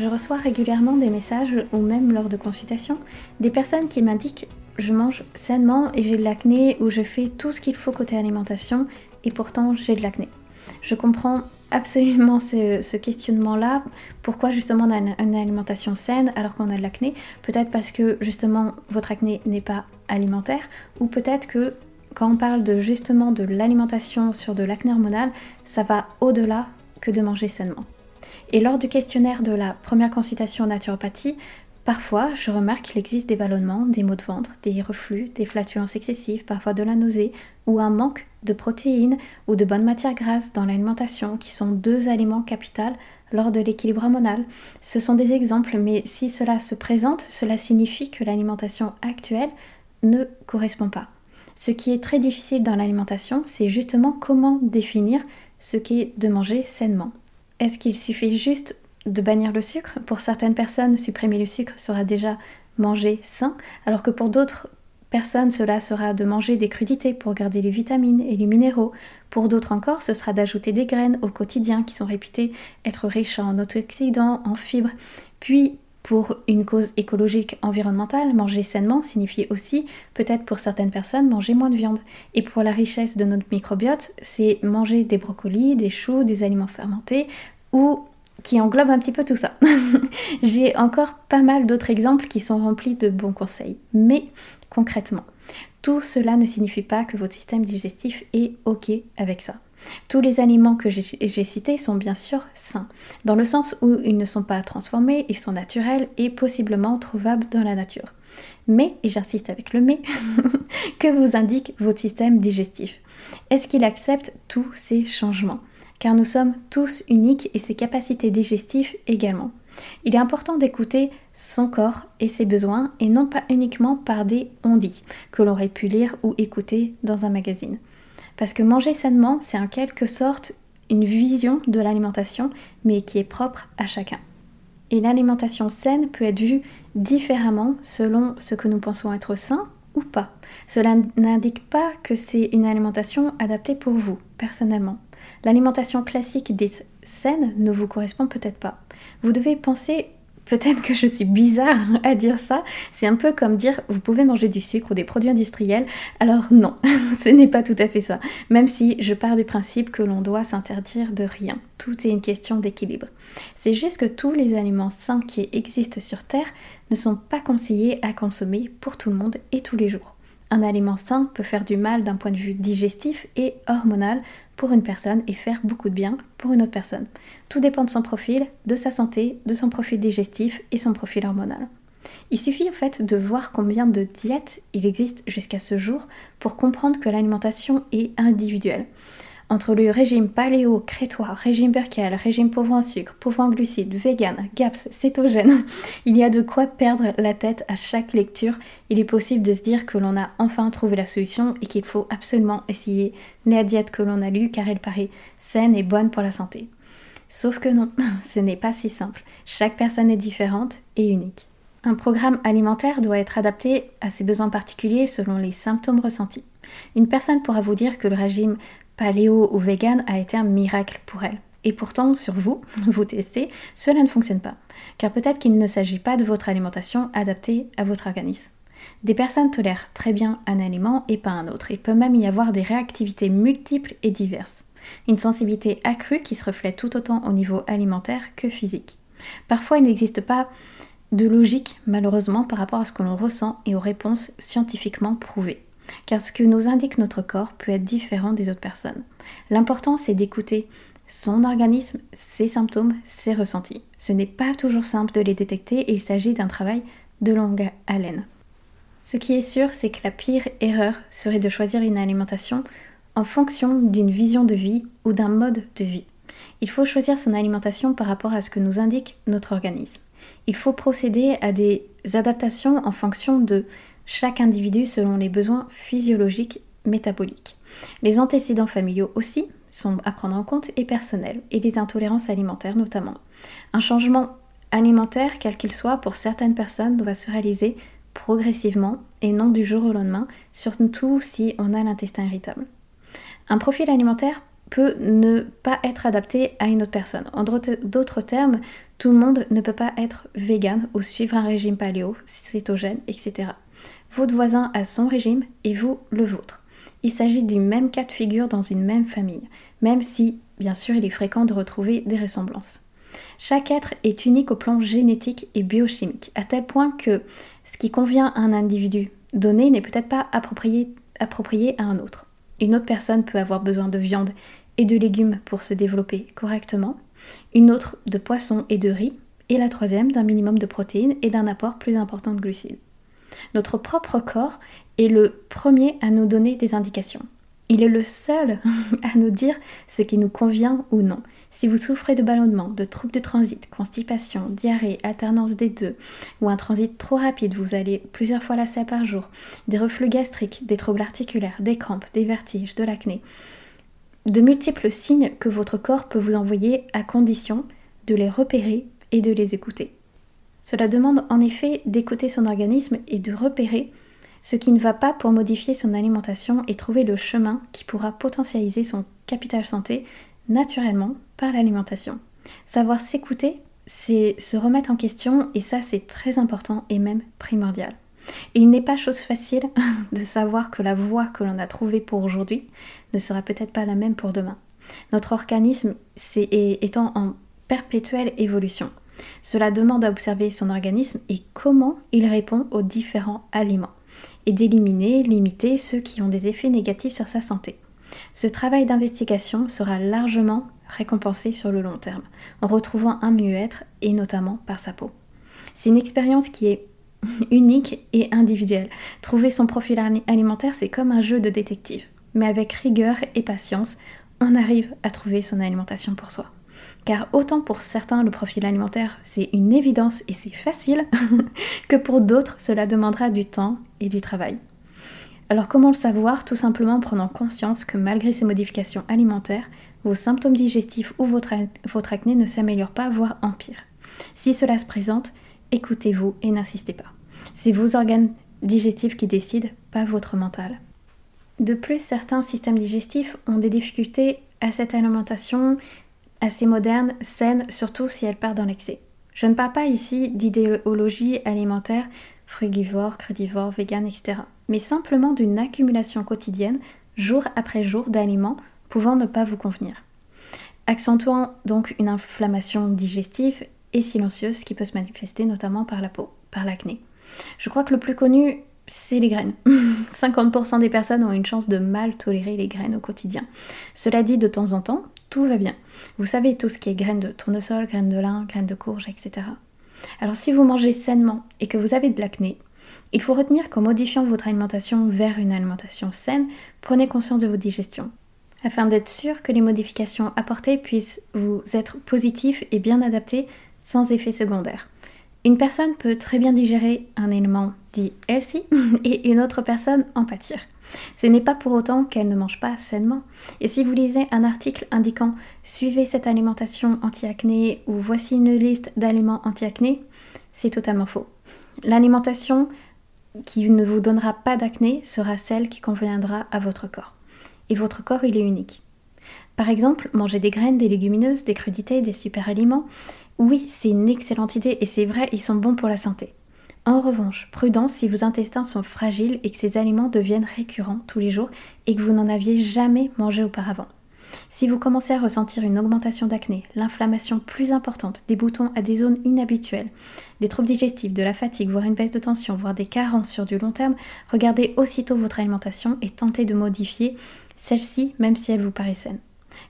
Je reçois régulièrement des messages ou même lors de consultations des personnes qui m'indiquent je mange sainement et j'ai de l'acné ou je fais tout ce qu'il faut côté alimentation et pourtant j'ai de l'acné. Je comprends absolument ce, questionnement-là. Pourquoi justement on a une, alimentation saine alors qu'on a de l'acné? Peut-être parce que justement votre acné n'est pas alimentaire ou peut-être que quand on parle de justement de l'alimentation sur de l'acné hormonal, ça va au-delà que de manger sainement. Et lors du questionnaire de la première consultation en naturopathie, parfois je remarque qu'il existe des ballonnements, des maux de ventre, des reflux, des flatulences excessives, parfois de la nausée ou un manque de protéines ou de bonnes matières grasses dans l'alimentation qui sont deux aliments capitaux lors de l'équilibre hormonal. Ce sont des exemples, mais si cela se présente, cela signifie que l'alimentation actuelle ne correspond pas. Ce qui est très difficile dans l'alimentation, c'est justement comment définir ce qu'est de manger sainement. Est-ce qu'il suffit juste de bannir le sucre? Pour certaines personnes, supprimer le sucre sera déjà manger sain, alors que pour d'autres personnes, cela sera de manger des crudités pour garder les vitamines et les minéraux. Pour d'autres encore, ce sera d'ajouter des graines au quotidien qui sont réputées être riches en antioxydants, en fibres. Puis, pour une cause écologique environnementale, manger sainement signifie aussi, peut-être pour certaines personnes, manger moins de viande. Et pour la richesse de notre microbiote, c'est manger des brocolis, des choux, des aliments fermentés ou qui englobe un petit peu tout ça. J'ai encore pas mal d'autres exemples qui sont remplis de bons conseils. Mais concrètement, tout cela ne signifie pas que votre système digestif est OK avec ça. Tous les aliments que j'ai cités sont bien sûr sains, dans le sens où ils ne sont pas transformés, ils sont naturels et possiblement trouvables dans la nature. Mais, et j'insiste avec le mais, que vous indique votre système digestif? Est-ce qu'il accepte tous ces changements? Car nous sommes tous uniques et ses capacités digestives également. Il est important d'écouter son corps et ses besoins et non pas uniquement par des on dit que l'on aurait pu lire ou écouter dans un magazine. Parce que manger sainement, c'est en quelque sorte une vision de l'alimentation, mais qui est propre à chacun. Et l'alimentation saine peut être vue différemment selon ce que nous pensons être sain ou pas. Cela n'indique pas que c'est une alimentation adaptée pour vous, personnellement. L'alimentation classique dite saine ne vous correspond peut-être pas. Vous devez penser Peut-être que je suis bizarre à dire ça. C'est un peu comme dire vous pouvez manger du sucre ou des produits industriels. Alors non, ce n'est pas tout à fait ça. Même si je pars du principe que l'on doit s'interdire de rien. Tout est une question d'équilibre. C'est juste que tous les aliments sains qui existent sur Terre ne sont pas conseillés à consommer pour tout le monde et tous les jours. Un aliment sain peut faire du mal d'un point de vue digestif et hormonal une personne et faire beaucoup de bien pour une autre personne. Tout dépend de son profil, de sa santé, de son profil digestif et son profil hormonal. Il suffit en fait de voir combien de diètes il existe jusqu'à ce jour pour comprendre que l'alimentation est individuelle. Entre le régime paléo, crétois, régime Berkel, régime pauvre en sucre, pauvre en glucides, vegan, GAPS, cétogène, il y a de quoi perdre la tête à chaque lecture. Il est possible de se dire que l'on a enfin trouvé la solution et qu'il faut absolument essayer la diète que l'on a lue car elle paraît saine et bonne pour la santé. Sauf que non, ce n'est pas si simple. Chaque personne est différente et unique. Un programme alimentaire doit être adapté à ses besoins particuliers selon les symptômes ressentis. Une personne pourra vous dire que le régime paléo ou vegan a été un miracle pour elle. Et pourtant, sur vous, vous testez, cela ne fonctionne pas. Car peut-être qu'il ne s'agit pas de votre alimentation adaptée à votre organisme. Des personnes tolèrent très bien un aliment et pas un autre. Il peut même y avoir des réactivités multiples et diverses. Une sensibilité accrue qui se reflète tout autant au niveau alimentaire que physique. Parfois, il n'existe pas de logique, malheureusement, par rapport à ce que l'on ressent et aux réponses scientifiquement prouvées car ce que nous indique notre corps peut être différent des autres personnes. L'important c'est d'écouter son organisme, ses symptômes, ses ressentis. Ce n'est pas toujours simple de les détecter et il s'agit d'un travail de longue haleine. Ce qui est sûr, c'est que la pire erreur serait de choisir une alimentation en fonction d'une vision de vie ou d'un mode de vie. Il faut choisir son alimentation par rapport à ce que nous indique notre organisme. Il faut procéder à des adaptations en fonction de chaque individu selon les besoins physiologiques métaboliques. Les antécédents familiaux aussi sont à prendre en compte et personnels, et les intolérances alimentaires notamment. Un changement alimentaire, quel qu'il soit, pour certaines personnes doit se réaliser progressivement et non du jour au lendemain, surtout si on a l'intestin irritable. Un profil alimentaire peut ne pas être adapté à une autre personne. En d'autres termes, tout le monde ne peut pas être vegan ou suivre un régime paléo, cétogène, etc. Votre voisin a son régime et vous le vôtre. Il s'agit du même cas de figure dans une même famille, même si, bien sûr, il est fréquent de retrouver des ressemblances. Chaque être est unique au plan génétique et biochimique, à tel point que ce qui convient à un individu donné n'est peut-être pas approprié, à un autre. Une autre personne peut avoir besoin de viande et de légumes pour se développer correctement, une autre de poisson et de riz, et la troisième d'un minimum de protéines et d'un apport plus important de glucides. Notre propre corps est le premier à nous donner des indications. Il est le seul à nous dire ce qui nous convient ou non. Si vous souffrez de ballonnement, de troubles de transit, constipation, diarrhée, alternance des deux, ou un transit trop rapide, vous allez plusieurs fois la selle par jour, des reflux gastriques, des troubles articulaires, des crampes, des vertiges, de l'acné, de multiples signes que votre corps peut vous envoyer à condition de les repérer et de les écouter. Cela demande en effet d'écouter son organisme et de repérer ce qui ne va pas pour modifier son alimentation et trouver le chemin qui pourra potentialiser son capital santé naturellement par l'alimentation. Savoir s'écouter, c'est se remettre en question et ça c'est très important et même primordial. il n'est pas chose facile de savoir que la voie que l'on a trouvée pour aujourd'hui ne sera peut-être pas la même pour demain. Notre organisme étant en perpétuelle évolution. Cela demande à observer son organisme et comment il répond aux différents aliments et d'éliminer, limiter ceux qui ont des effets négatifs sur sa santé. Ce travail d'investigation sera largement récompensé sur le long terme, en retrouvant un mieux-être et notamment par sa peau. C'est une expérience qui est unique et individuelle. Trouver son profil alimentaire, c'est comme un jeu de détective. Mais avec rigueur et patience, on arrive à trouver son alimentation pour soi. Car autant pour certains le profil alimentaire c'est une évidence et c'est facile, que pour d'autres cela demandera du temps et du travail. Alors comment le savoir? Tout simplement en prenant conscience que malgré ces modifications alimentaires, vos symptômes digestifs ou votre, votre acné ne s'améliorent pas, voire empirent. Si cela se présente, écoutez-vous et n'insistez pas. C'est vos organes digestifs qui décident, pas votre mental. De plus, certains systèmes digestifs ont des difficultés à cette alimentation assez moderne, saine, surtout si elle part dans l'excès. Je ne parle pas ici d'idéologie alimentaire frugivore, crudivore, vegan, etc. Mais simplement d'une accumulation quotidienne, jour après jour, d'aliments pouvant ne pas vous convenir. Accentuant donc une inflammation digestive et silencieuse qui peut se manifester notamment par la peau, par l'acné. Je crois que le plus connu, c'est les graines. 50% des personnes ont une chance de mal tolérer les graines au quotidien. Cela dit, de temps en temps, tout va bien. Vous savez tout ce qui est graines de tournesol, graines de lin, graines de courge, etc. Alors si vous mangez sainement et que vous avez de l'acné, il faut retenir qu'en modifiant votre alimentation vers une alimentation saine, prenez conscience de votre digestion, afin d'être sûr que les modifications apportées puissent vous être positives et bien adaptées sans effet secondaire. Une personne peut très bien digérer un élément dit healthy et une autre personne en pâtir. Ce n'est pas pour autant qu'elle ne mange pas sainement. Et si vous lisez un article indiquant suivez cette alimentation anti-acné ou voici une liste d'aliments anti-acné, c'est totalement faux. L'alimentation qui ne vous donnera pas d'acné sera celle qui conviendra à votre corps. Et votre corps, il est unique. Par exemple, manger des graines, des légumineuses, des crudités, des super aliments. Oui, c'est une excellente idée et c'est vrai, ils sont bons pour la santé. En revanche, prudence si vos intestins sont fragiles et que ces aliments deviennent récurrents tous les jours et que vous n'en aviez jamais mangé auparavant. Si vous commencez à ressentir une augmentation d'acné, l'inflammation plus importante, des boutons à des zones inhabituelles, des troubles digestifs, de la fatigue, voire une baisse de tension, voire des carences sur du long terme, regardez aussitôt votre alimentation et tentez de modifier celle-ci même si elle vous paraît saine.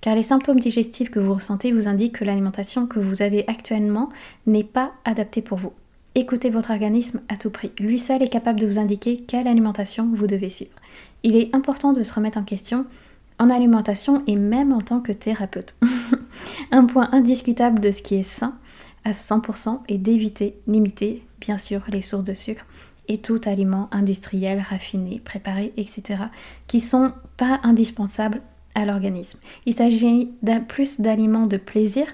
Car les symptômes digestifs que vous ressentez vous indiquent que l'alimentation que vous avez actuellement n'est pas adaptée pour vous. Écoutez votre organisme à tout prix. Lui seul est capable de vous indiquer quelle alimentation vous devez suivre. Il est important de se remettre en question en alimentation et même en tant que thérapeute. Un point indiscutable de ce qui est sain, à 100% et d'éviter, limiter bien sûr les sources de sucre et tout aliment industriel, raffiné, préparé, etc. qui sont pas indispensables à l'organisme. Il s'agit plus d'aliments de plaisir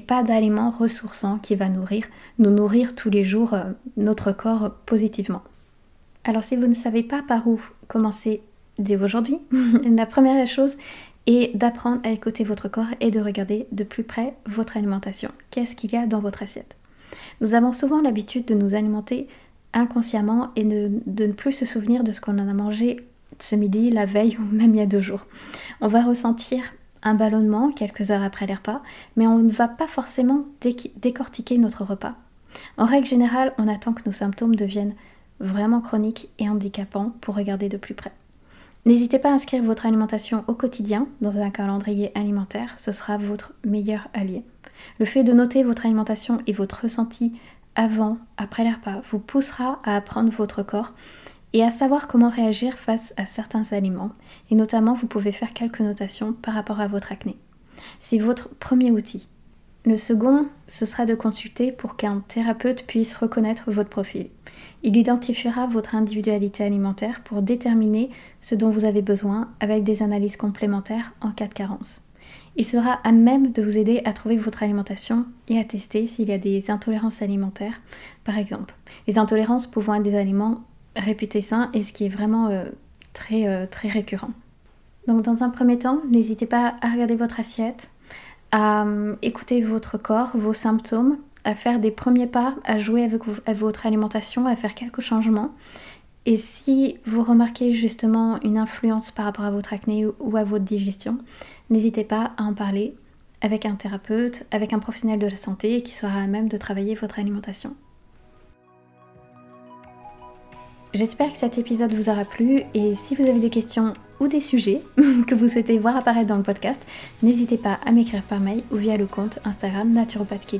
pas d'aliments ressourçants qui va nourrir, nous nourrir tous les jours euh, notre corps positivement. Alors si vous ne savez pas par où commencer dès aujourd'hui, la première chose est d'apprendre à écouter votre corps et de regarder de plus près votre alimentation. Qu'est-ce qu'il y a dans votre assiette? Nous avons souvent l'habitude de nous alimenter inconsciemment et de, de ne plus se souvenir de ce qu'on en a mangé ce midi, la veille ou même il y a deux jours. On va ressentir un ballonnement quelques heures après les repas, mais on ne va pas forcément décortiquer notre repas. En règle générale, on attend que nos symptômes deviennent vraiment chroniques et handicapants pour regarder de plus près. N'hésitez pas à inscrire votre alimentation au quotidien dans un calendrier alimentaire, ce sera votre meilleur allié. Le fait de noter votre alimentation et votre ressenti avant, après les repas, vous poussera à apprendre votre corps et à savoir comment réagir face à certains aliments. Et notamment, vous pouvez faire quelques notations par rapport à votre acné. C'est votre premier outil. Le second, ce sera de consulter pour qu'un thérapeute puisse reconnaître votre profil. Il identifiera votre individualité alimentaire pour déterminer ce dont vous avez besoin avec des analyses complémentaires en cas de carence. Il sera à même de vous aider à trouver votre alimentation et à tester s'il y a des intolérances alimentaires, par exemple. Les intolérances pouvant être des aliments réputé sain et ce qui est vraiment euh, très, euh, très récurrent. Donc dans un premier temps, n'hésitez pas à regarder votre assiette, à euh, écouter votre corps, vos symptômes, à faire des premiers pas, à jouer avec votre alimentation, à faire quelques changements. Et si vous remarquez justement une influence par rapport à votre acné ou à votre digestion, n'hésitez pas à en parler avec un thérapeute, avec un professionnel de la santé qui sera à même de travailler votre alimentation. J'espère que cet épisode vous aura plu et si vous avez des questions ou des sujets que vous souhaitez voir apparaître dans le podcast, n'hésitez pas à m'écrire par mail ou via le compte Instagram Naturopath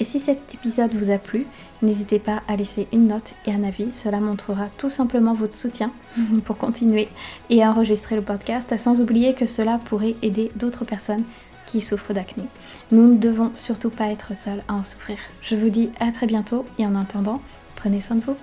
Et si cet épisode vous a plu, n'hésitez pas à laisser une note et un avis, cela montrera tout simplement votre soutien pour continuer et enregistrer le podcast, sans oublier que cela pourrait aider d'autres personnes qui souffrent d'acné. Nous ne devons surtout pas être seuls à en souffrir. Je vous dis à très bientôt et en attendant, prenez soin de vous.